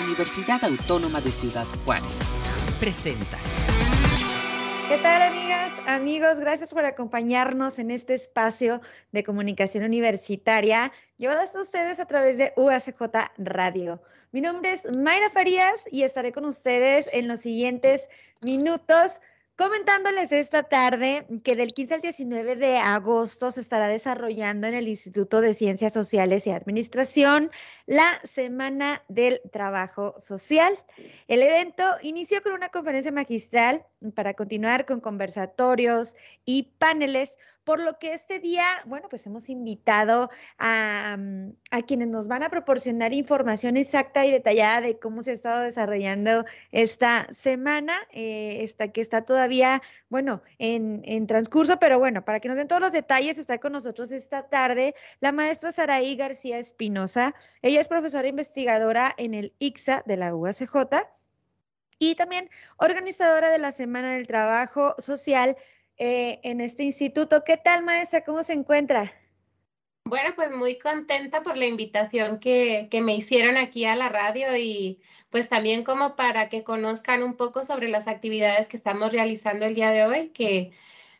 Universidad Autónoma de Ciudad Juárez. Presenta. ¿Qué tal amigas, amigos? Gracias por acompañarnos en este espacio de comunicación universitaria llevado hasta ustedes a través de UACJ Radio. Mi nombre es Mayra Farías y estaré con ustedes en los siguientes minutos Comentándoles esta tarde que del 15 al 19 de agosto se estará desarrollando en el Instituto de Ciencias Sociales y Administración la Semana del Trabajo Social. El evento inició con una conferencia magistral para continuar con conversatorios y paneles, por lo que este día, bueno, pues hemos invitado a, mm, a, quienes nos van a proporcionar información exacta y detallada de cómo se ha estado desarrollando esta semana, eh, esta que está todavía, bueno, en, en, transcurso, pero bueno, para que nos den todos los detalles, está con nosotros esta tarde la maestra Saraí García Espinosa. Ella es profesora investigadora en el ICSA de la UACJ y también organizadora de la Semana del Trabajo Social eh, en este instituto. ¿Qué tal, maestra? ¿Cómo se encuentra? Bueno, pues muy contenta por la invitación que, que, me hicieron aquí a la radio y pues también como para que conozcan un poco sobre las actividades que estamos realizando el día de hoy, que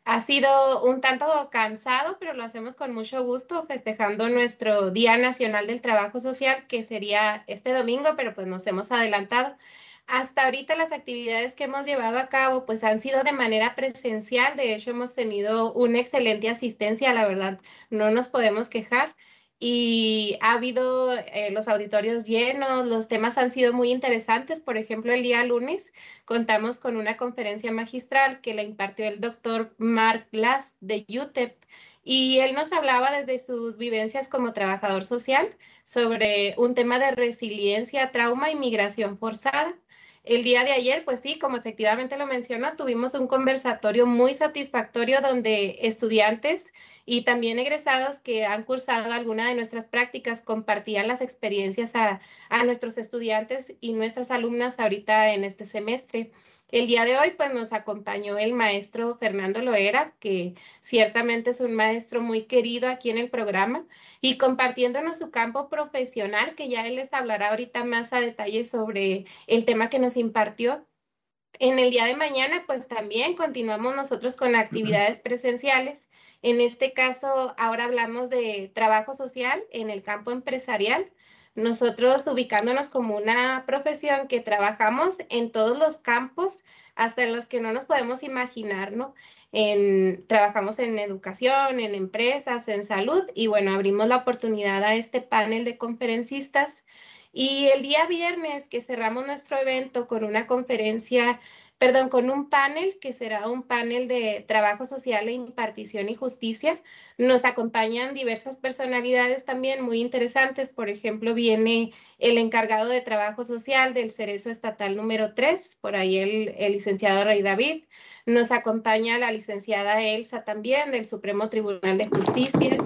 ha sido un tanto cansado, pero lo hacemos con mucho gusto, festejando nuestro Día Nacional del Trabajo Social, que sería este domingo, pero pues nos hemos adelantado hasta ahorita las actividades que hemos llevado a cabo pues han sido de manera presencial, de hecho hemos tenido una excelente asistencia, la verdad, no nos podemos quejar. Y ha habido eh, los auditorios llenos, los temas han sido muy interesantes, por ejemplo, el día lunes contamos con una conferencia magistral que la impartió el doctor Mark Glass de UTEP y él nos hablaba desde sus vivencias como trabajador social sobre un tema de resiliencia, trauma y migración forzada el día de ayer, pues sí, como efectivamente lo menciona, tuvimos un conversatorio muy satisfactorio donde estudiantes y también egresados que han cursado alguna de nuestras prácticas compartían las experiencias a, a nuestros estudiantes y nuestras alumnas ahorita en este semestre. El día de hoy, pues nos acompañó el maestro Fernando Loera, que ciertamente es un maestro muy querido aquí en el programa, y compartiéndonos su campo profesional, que ya él les hablará ahorita más a detalle sobre el tema que nos impartió. En el día de mañana, pues también continuamos nosotros con actividades presenciales. En este caso, ahora hablamos de trabajo social en el campo empresarial nosotros ubicándonos como una profesión que trabajamos en todos los campos, hasta los que no nos podemos imaginar, ¿no? Trabajamos en educación, en empresas, en salud y bueno, abrimos la oportunidad a este panel de conferencistas. Y el día viernes que cerramos nuestro evento con una conferencia perdón, con un panel que será un panel de trabajo social e impartición y justicia. Nos acompañan diversas personalidades también muy interesantes. Por ejemplo, viene el encargado de trabajo social del Cerezo Estatal número 3, por ahí el, el licenciado Rey David. Nos acompaña la licenciada Elsa también del Supremo Tribunal de Justicia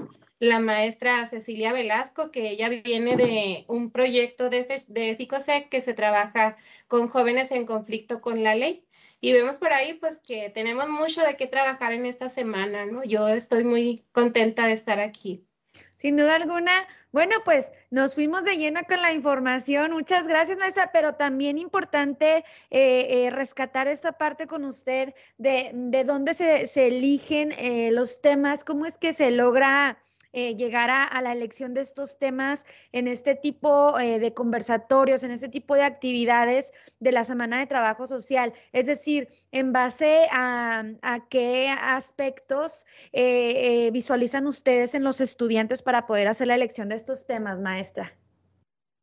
la maestra Cecilia Velasco, que ella viene de un proyecto de, de FICOSEC que se trabaja con jóvenes en conflicto con la ley. Y vemos por ahí pues que tenemos mucho de qué trabajar en esta semana, ¿no? Yo estoy muy contenta de estar aquí. Sin duda alguna. Bueno, pues nos fuimos de lleno con la información. Muchas gracias, maestra, pero también importante eh, eh, rescatar esta parte con usted de, de dónde se, se eligen eh, los temas, cómo es que se logra eh, llegar a, la elección de estos temas en este tipo eh, de conversatorios, en este tipo de actividades de la Semana de Trabajo Social. Es decir, en base a, qué aspectos eh, visualizan ustedes en los estudiantes para poder hacer la elección de estos temas, maestra.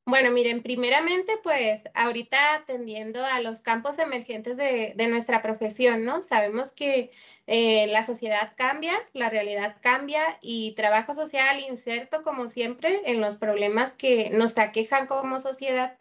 Bueno, miren, primeramente, pues ahorita atendiendo a los campos emergentes de, nuestra profesión, ¿no? Sabemos que eh, la sociedad cambia, la realidad cambia y trabajo social inserto, como siempre, en los problemas que nos aquejan como sociedad.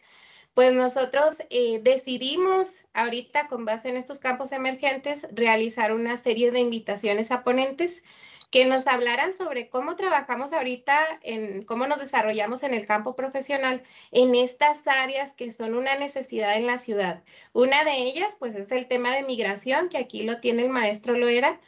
Pues nosotros eh, decidimos ahorita, con base en estos campos emergentes, realizar una serie de invitaciones a ponentes que nos hablaran sobre cómo trabajamos ahorita, en cómo nos desarrollamos en el campo profesional en estas áreas que son una necesidad en la ciudad. Una de ellas, pues, es el tema de migración, que aquí lo tiene el maestro Loera,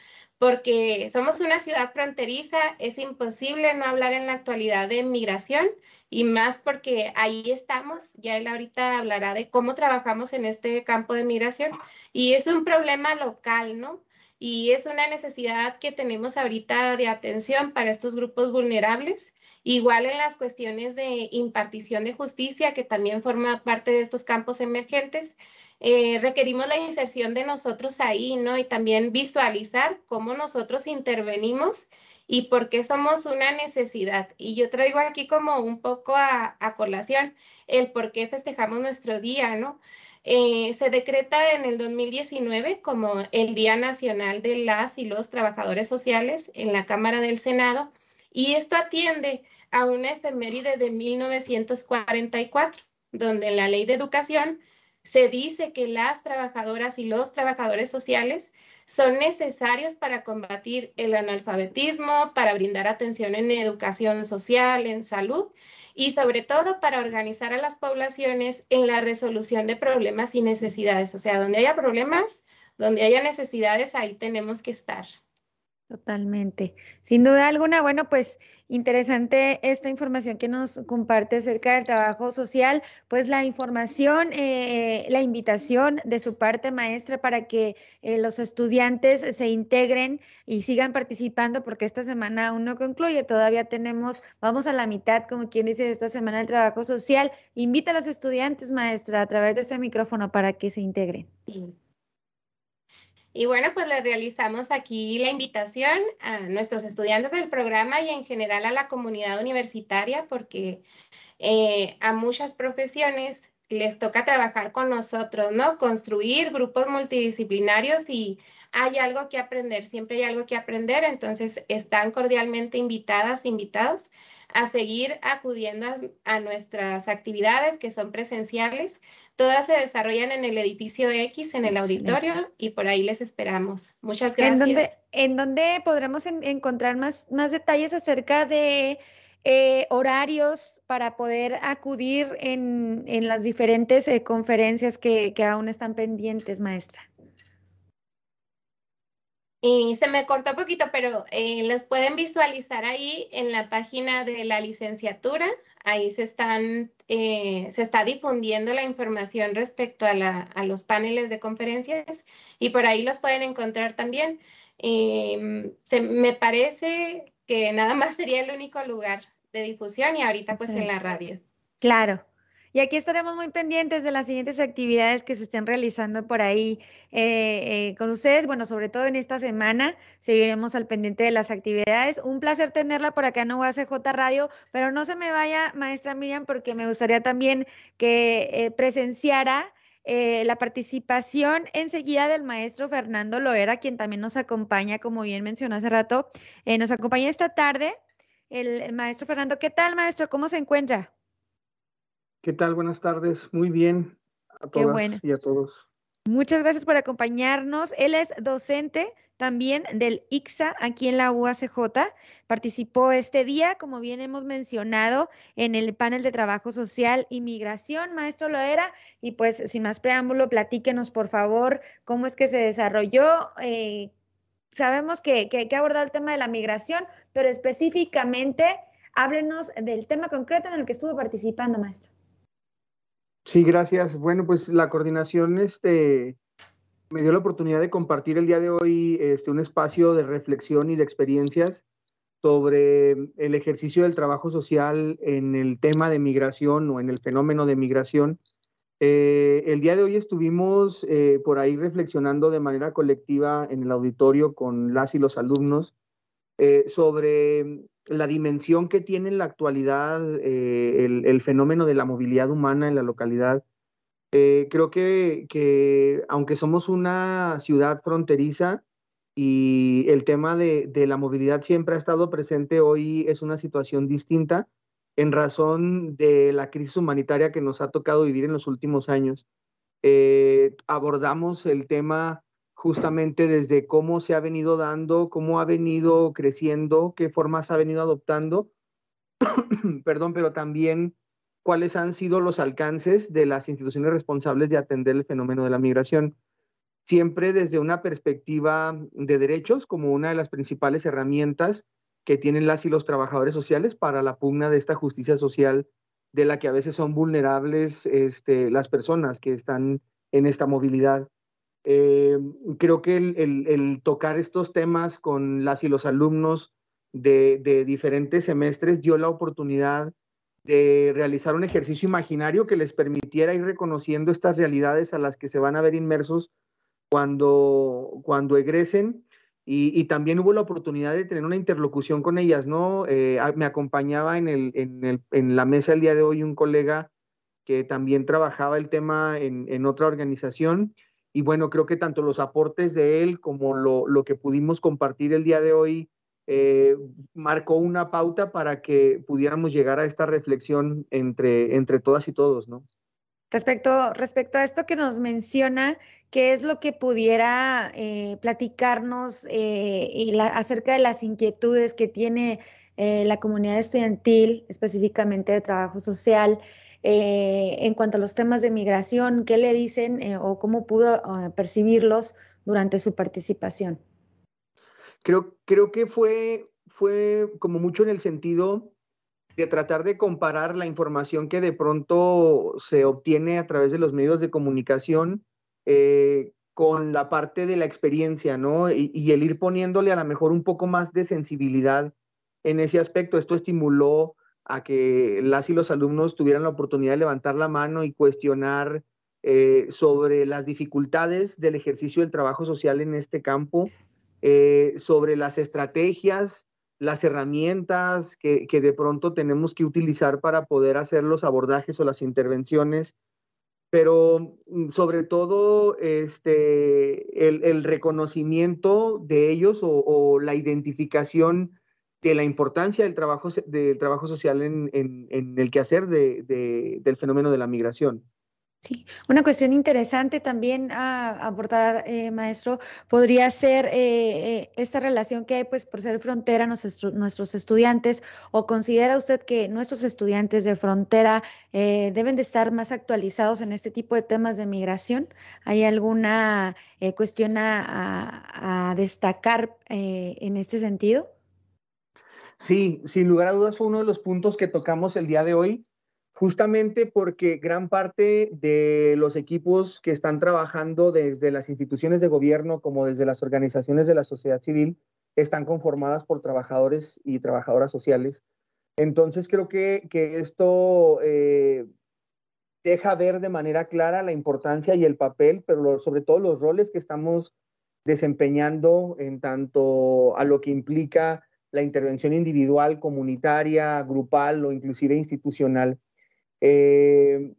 porque somos una ciudad fronteriza, es imposible no hablar en la actualidad de migración y más porque ahí estamos, ya él ahorita hablará de cómo trabajamos en este campo de migración y es un problema local, ¿no? Y es una necesidad que tenemos ahorita de atención para estos grupos vulnerables, igual en las cuestiones de impartición de justicia, que también forma parte de estos campos emergentes eh, requerimos la inserción de nosotros ahí, ¿no? Y también visualizar cómo nosotros intervenimos y por qué somos una necesidad. Y yo traigo aquí como un poco a, colación el por qué festejamos nuestro día, ¿no? Eh, se decreta en el 2019 como el Día Nacional de las y los Trabajadores Sociales en la Cámara del Senado y esto atiende a una efeméride de 1944, donde en la Ley de Educación se dice que las trabajadoras y los trabajadores sociales son necesarios para combatir el analfabetismo, para brindar atención en educación social, en salud y sobre todo para organizar a las poblaciones en la resolución de problemas y necesidades. O sea, donde haya problemas, donde haya necesidades, ahí tenemos que estar. Totalmente. Sin duda alguna, bueno, pues interesante esta información que nos comparte acerca del trabajo social, pues la información, eh, la invitación de su parte maestra para que eh, los estudiantes se integren y sigan participando, porque esta semana aún no concluye, todavía tenemos, vamos a la mitad, como quien dice, de esta semana del trabajo social. Invita a los estudiantes, maestra, a través de este micrófono para que se integren. Sí. Y bueno, pues le realizamos aquí la invitación a nuestros estudiantes del programa y en general a la comunidad universitaria, porque eh, a muchas profesiones les toca trabajar con nosotros, ¿no? Construir grupos multidisciplinarios y hay algo que aprender, siempre hay algo que aprender, entonces están cordialmente invitadas, invitados a seguir acudiendo a, nuestras actividades que son presenciales. Todas se desarrollan en el edificio X, en el auditorio, y por ahí les esperamos. Muchas gracias. ¿En dónde, podremos encontrar más, más detalles acerca de eh, horarios para poder acudir en, las diferentes eh, conferencias que, que aún están pendientes, maestra? Y se me cortó un poquito, pero eh, los pueden visualizar ahí en la página de la licenciatura. Ahí se, están, eh, se está difundiendo la información respecto a, la, a, los paneles de conferencias y por ahí los pueden encontrar también. Em, se, me parece que nada más sería el único lugar de difusión y ahorita pues en la radio. Claro, y aquí estaremos muy pendientes de las siguientes actividades que se estén realizando por ahí eh, eh, con ustedes. Bueno, sobre todo en esta semana seguiremos al pendiente de las actividades. Un placer tenerla por acá en UACJ Radio, pero no se me vaya, maestra Miriam, porque me gustaría también que eh, presenciara la participación enseguida del maestro Fernando Loera, quien también nos acompaña, como bien mencionó hace rato, nos acompaña esta tarde. el maestro Fernando, ¿qué tal, maestro? ¿Cómo se encuentra? ¿Qué tal? Buenas tardes. Muy bien a todas y a todos. Muchas gracias por acompañarnos. Él es docente también del ICSA aquí en la UACJ. Participó este día, como bien hemos mencionado, en el panel de trabajo social y migración, maestro Loera. Y pues, sin más preámbulo, platíquenos, por favor, cómo es que se desarrolló. Eh, sabemos que, que, que ha abordado el tema de la migración, pero específicamente háblenos del tema concreto en el que estuvo participando, maestro. Sí, gracias. Bueno, pues la coordinación este, me dio la oportunidad de compartir el día de hoy este, un espacio de reflexión y de experiencias sobre el ejercicio del trabajo social en el tema de migración o en el fenómeno de migración. Eh, el día de hoy estuvimos eh, por ahí reflexionando de manera colectiva en el auditorio con las y los alumnos eh, sobre la dimensión que tiene en la actualidad eh, el, fenómeno de la movilidad humana en la localidad. Eh, creo que, aunque somos una ciudad fronteriza y el tema de, la movilidad siempre ha estado presente, hoy es una situación distinta en razón de la crisis humanitaria que nos ha tocado vivir en los últimos años. Eh, abordamos el tema justamente desde cómo se ha venido dando, cómo ha venido creciendo, qué formas ha venido adoptando, perdón, pero también cuáles han sido los alcances de las instituciones responsables de atender el fenómeno de la migración. siempre desde una perspectiva de derechos como una de las principales herramientas que tienen las y los trabajadores sociales para la pugna de esta justicia social de la que a veces son vulnerables este, las personas que están en esta movilidad. Eh, creo que el, tocar estos temas con las y los alumnos de, de, diferentes semestres dio la oportunidad de realizar un ejercicio imaginario que les permitiera ir reconociendo estas realidades a las que se van a ver inmersos cuando, cuando egresen y, también hubo la oportunidad de tener una interlocución con ellas, ¿no? Eh, me acompañaba en, el, en, el, la mesa el día de hoy un colega que también trabajaba el tema en, otra organización y bueno, creo que tanto los aportes de él como lo, lo que pudimos compartir el día de hoy eh, marcó una pauta para que pudiéramos llegar a esta reflexión entre, entre todas y todos, ¿no? Respecto, respecto a esto que nos menciona, ¿qué es lo que pudiera eh, platicarnos eh, acerca de las inquietudes que tiene la comunidad estudiantil, específicamente de trabajo social, en cuanto a los temas de migración? ¿Qué le dicen o cómo pudo percibirlos durante su participación? Creo, que fue, como mucho en el sentido de tratar de comparar la información que de pronto se obtiene a través de los medios de comunicación eh, con la parte de la experiencia, ¿no? Y, el ir poniéndole a lo mejor un poco más de sensibilidad en ese aspecto. Esto estimuló a que las y los alumnos tuvieran la oportunidad de levantar la mano y cuestionar eh, sobre las dificultades del ejercicio del trabajo social en este campo, eh, sobre las estrategias las herramientas que, de pronto tenemos que utilizar para poder hacer los abordajes o las intervenciones, pero mm, sobre todo este, el, reconocimiento de ellos o, la identificación de la importancia del trabajo, del trabajo social en, el quehacer del fenómeno de la migración. Sí, una cuestión interesante también a abordar, eh, maestro, podría ser eh, eh, esta relación que hay, pues, por ser frontera nuestros, estudiantes, o considera usted que nuestros estudiantes de frontera deben de estar más actualizados en este tipo de temas de migración? ¿Hay alguna cuestión a, destacar en este sentido? Sí, sin lugar a dudas fue uno de los puntos que tocamos el día de hoy justamente porque gran parte de los equipos que están trabajando desde las instituciones de gobierno como desde las organizaciones de la sociedad civil están conformadas por trabajadores y trabajadoras sociales. Entonces creo que, esto eh, deja ver de manera clara la importancia y el papel, pero sobre todo los roles que estamos desempeñando en tanto a lo que implica la intervención individual, comunitaria, grupal o inclusive institucional. Eh,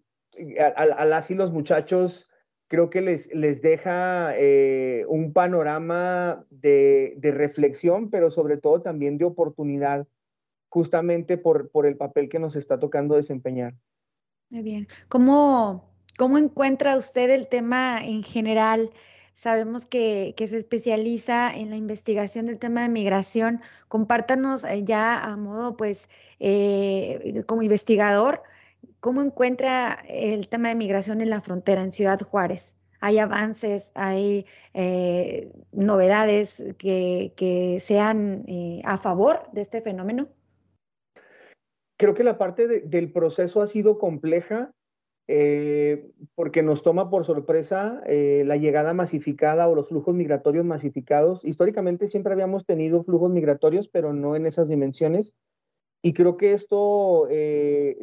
a, los muchachos creo que les, les deja eh, un panorama de, reflexión, pero sobre todo también de oportunidad, justamente por, por el papel que nos está tocando desempeñar. Muy bien. ¿Cómo, cómo encuentra usted el tema en general? Sabemos que, se especializa en la investigación del tema de migración. Compártanos eh, ya a modo, pues, como investigador, ¿Cómo encuentra el tema de migración en la frontera, en Ciudad Juárez? ¿Hay avances, hay eh, novedades que, sean eh, a favor de este fenómeno? Creo que la parte del proceso ha sido compleja eh, porque nos toma por sorpresa la llegada masificada o los flujos migratorios masificados. Históricamente siempre habíamos tenido flujos migratorios, pero no en esas dimensiones. Y creo que esto eh,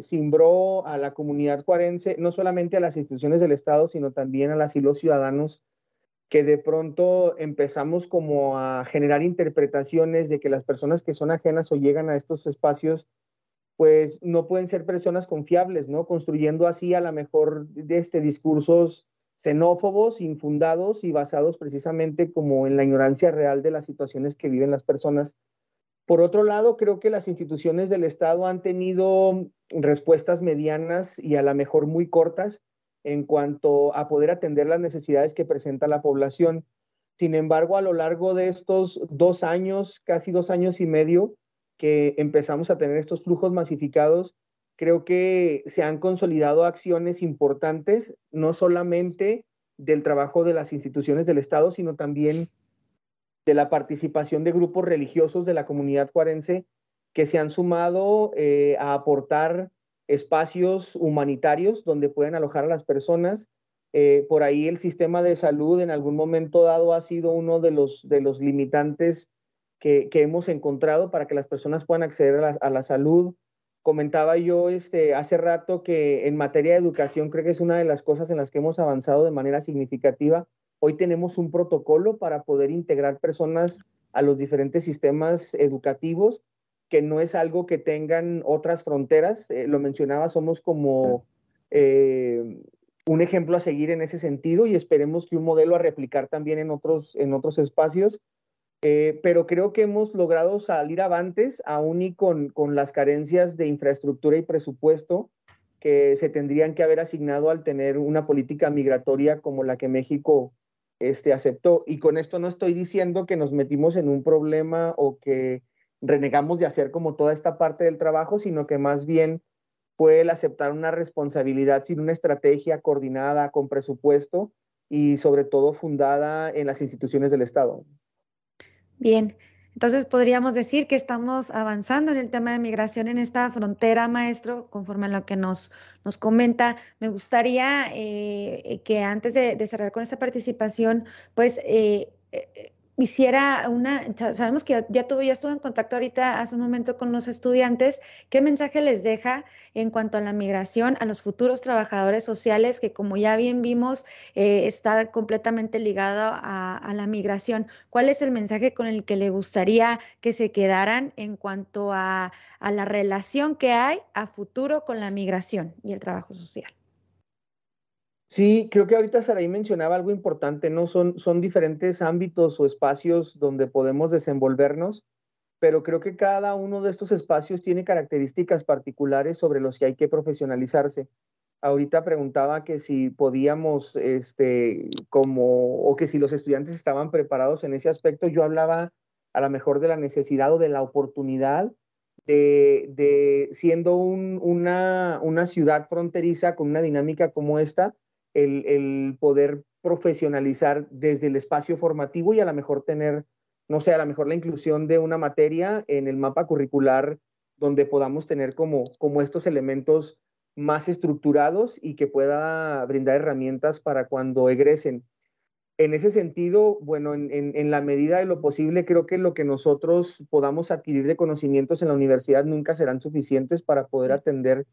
a la comunidad juarense, no solamente a las instituciones del Estado, sino también a las y los ciudadanos, que de pronto empezamos como a generar interpretaciones de que las personas que son ajenas o llegan a estos espacios, pues no pueden ser personas confiables, ¿no? Construyendo así a lo mejor de este discursos xenófobos, infundados y basados precisamente como en la ignorancia real de las situaciones que viven las personas por otro lado, creo que las instituciones del Estado han tenido respuestas medianas y a lo mejor muy cortas en cuanto a poder atender las necesidades que presenta la población. Sin embargo, a lo largo de estos dos años, casi dos años y medio, que empezamos a tener estos flujos masificados, creo que se han consolidado acciones importantes, no solamente del trabajo de las instituciones del Estado, sino también de la participación de grupos religiosos de la comunidad juarense que se han sumado eh, a aportar espacios humanitarios donde pueden alojar a las personas. Eh, por ahí el sistema de salud en algún momento dado ha sido uno de los, de los limitantes que, hemos encontrado para que las personas puedan acceder a la, salud. Comentaba yo este, hace rato que en materia de educación creo que es una de las cosas en las que hemos avanzado de manera significativa. Hoy tenemos un protocolo para poder integrar personas a los diferentes sistemas educativos, que no es algo que tengan otras fronteras. Eh, lo mencionaba, somos como eh, un ejemplo a seguir en ese sentido y esperemos que un modelo a replicar también en otros, en otros espacios. Eh, pero creo que hemos logrado salir avantes, aún y con, con, las carencias de infraestructura y presupuesto que se tendrían que haber asignado al tener una política migratoria como la que México este, aceptó. Y con esto no estoy diciendo que nos metimos en un problema o que renegamos de hacer como toda esta parte del trabajo, sino que más bien fue el aceptar una responsabilidad sin una estrategia coordinada con presupuesto y sobre todo fundada en las instituciones del Estado. Bien, entonces podríamos decir que estamos avanzando en el tema de migración en esta frontera, maestro, conforme a lo que nos, nos comenta. Me gustaría eh, que antes de, cerrar con esta participación, pues eh, eh, hiciera una, sabemos que ya, tuvo, ya estuvo en contacto ahorita hace un momento con los estudiantes, ¿qué mensaje les deja en cuanto a la migración a los futuros trabajadores sociales que como ya bien vimos eh, está completamente ligado a, la migración? ¿Cuál es el mensaje con el que le gustaría que se quedaran en cuanto a la relación que hay a futuro con la migración y el trabajo social? Sí, creo que ahorita Saraí mencionaba algo importante, ¿no? Son, son diferentes ámbitos o espacios donde podemos desenvolvernos, pero creo que cada uno de estos espacios tiene características particulares sobre los que hay que profesionalizarse. Ahorita preguntaba que si podíamos, este, como, o que si los estudiantes estaban preparados en ese aspecto. Yo hablaba a lo mejor de la necesidad o de la oportunidad de, de siendo una, una ciudad fronteriza con una dinámica como esta, el, poder profesionalizar desde el espacio formativo y a lo mejor tener, no sé, a lo mejor la inclusión de una materia en el mapa curricular donde podamos tener como, como estos elementos más estructurados y que pueda brindar herramientas para cuando egresen. En ese sentido, bueno, en, en, la medida de lo posible, creo que lo que nosotros podamos adquirir de conocimientos en la universidad nunca serán suficientes para poder atender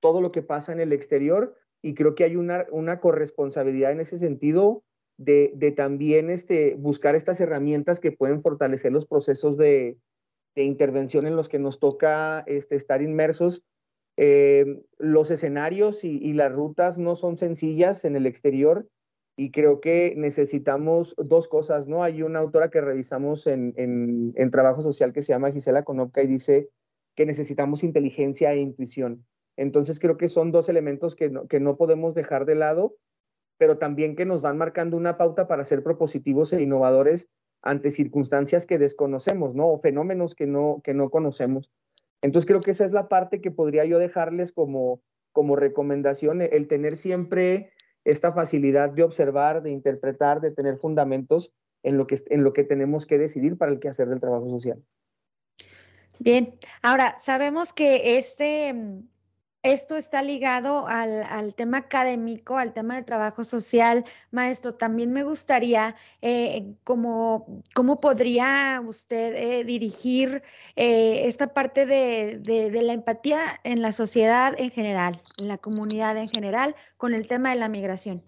todo lo que pasa en el exterior, y creo que hay una, una corresponsabilidad en ese sentido de, de, también este, buscar estas herramientas que pueden fortalecer los procesos de, de intervención en los que nos toca este, estar inmersos. Eh, los escenarios y, las rutas no son sencillas en el exterior y creo que necesitamos dos cosas, ¿no? Hay una autora que revisamos en, en, en trabajo social que se llama Gisela Konopka y dice que necesitamos inteligencia e intuición. Entonces creo que son dos elementos que no, que no podemos dejar de lado, pero también que nos van marcando una pauta para ser propositivos e innovadores ante circunstancias que desconocemos, ¿no? O fenómenos que no, que no conocemos. Entonces creo que esa es la parte que podría yo dejarles como, como recomendación, el tener siempre esta facilidad de observar, de interpretar, de tener fundamentos en lo que, en lo que tenemos que decidir para el quehacer del trabajo social. Bien, ahora sabemos que este, esto está ligado al, tema académico, al tema del trabajo social. Maestro, también me gustaría, eh, cómo, podría usted eh, dirigir eh, esta parte de, la empatía en la sociedad en general, en la comunidad en general, con el tema de la migración?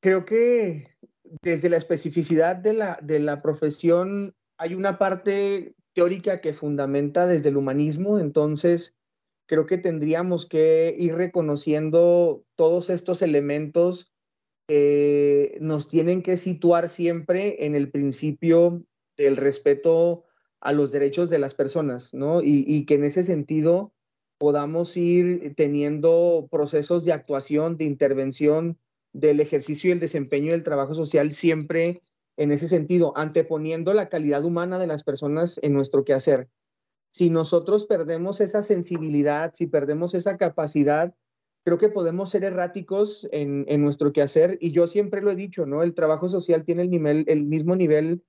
Creo que desde la especificidad de la profesión hay una parte teórica que fundamenta desde el humanismo, entonces creo que tendríamos que ir reconociendo todos estos elementos que nos tienen que situar siempre en el principio del respeto a los derechos de las personas, ¿no? Y, y, que en ese sentido podamos ir teniendo procesos de actuación, de intervención del ejercicio y el desempeño del trabajo social siempre en ese sentido, anteponiendo la calidad humana de las personas en nuestro quehacer si nosotros perdemos esa sensibilidad, si perdemos esa capacidad, creo que podemos ser erráticos en, en, nuestro quehacer y yo siempre lo he dicho, ¿no? El trabajo social tiene el, nivel, el mismo nivel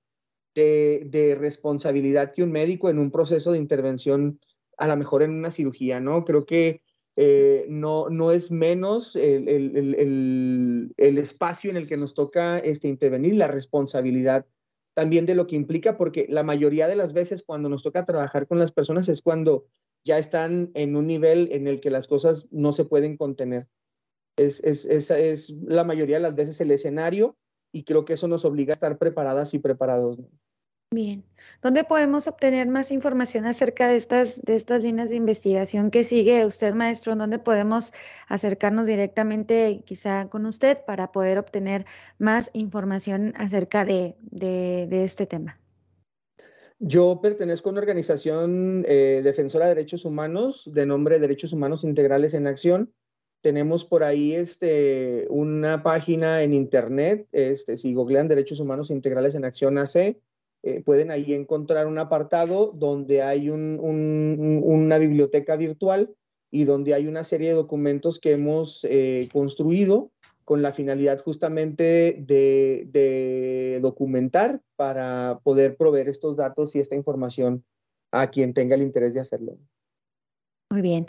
de, de, responsabilidad que un médico en un proceso de intervención, a lo mejor en una cirugía, ¿no? Creo que eh, no, no es menos el, el, el, el, espacio en el que nos toca este, intervenir, la responsabilidad también de lo que implica, porque la mayoría de las veces cuando nos toca trabajar con las personas es cuando ya están en un nivel en el que las cosas no se pueden contener. Es, es, es, es la mayoría de las veces el escenario y creo que eso nos obliga a estar preparadas y preparados. Bien. ¿Dónde podemos obtener más información acerca de estas, de estas líneas de investigación que sigue usted, maestro? ¿Dónde podemos acercarnos directamente quizá con usted para poder obtener más información acerca de, de, este tema? Yo pertenezco a una organización eh, defensora de derechos humanos de nombre Derechos Humanos Integrales en Acción. Tenemos por ahí este, una página en internet, este, si googlean Derechos Humanos Integrales en Acción AC, eh, pueden ahí encontrar un apartado donde hay un, un, una biblioteca virtual y donde hay una serie de documentos que hemos eh, construido con la finalidad justamente de, de, documentar para poder proveer estos datos y esta información a quien tenga el interés de hacerlo. Muy bien.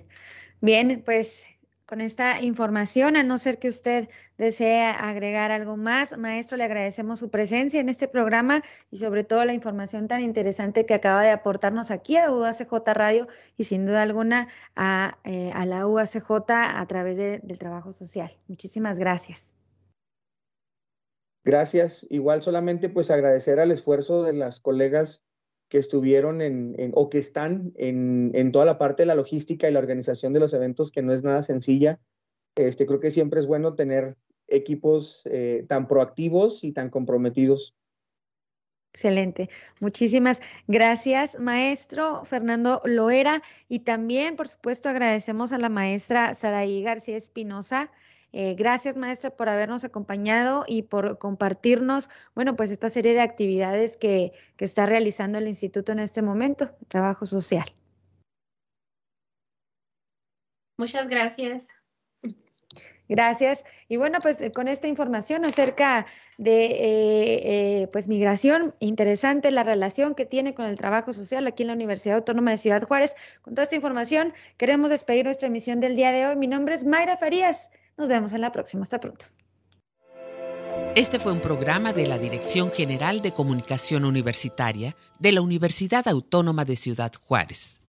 Bien, pues con esta información, a no ser que usted desee agregar algo más. Maestro, le agradecemos su presencia en este programa y sobre todo la información tan interesante que acaba de aportarnos aquí a UACJ Radio y sin duda alguna a, eh, la UACJ a través de, del trabajo social. Muchísimas gracias. Gracias. Igual solamente pues agradecer al esfuerzo de las colegas que estuvieron en, o que están en, en, toda la parte de la logística y la organización de los eventos, que no es nada sencilla. Este, creo que siempre es bueno tener equipos eh, tan proactivos y tan comprometidos. Excelente. Muchísimas gracias, maestro Fernando Loera. Y también, por supuesto, agradecemos a la maestra Saraí García Espinosa, eh, gracias, maestra, por habernos acompañado y por compartirnos, bueno, pues esta serie de actividades que, que está realizando el instituto en este momento, trabajo social. Muchas gracias. Gracias. Y bueno, pues con esta información acerca de eh, eh, pues migración, interesante la relación que tiene con el trabajo social aquí en la Universidad Autónoma de Ciudad Juárez. Con toda esta información, queremos despedir nuestra emisión del día de hoy. Mi nombre es Mayra Farías. Nos vemos en la próxima. Hasta pronto. Este fue un programa de la Dirección General de Comunicación Universitaria de la Universidad Autónoma de Ciudad Juárez.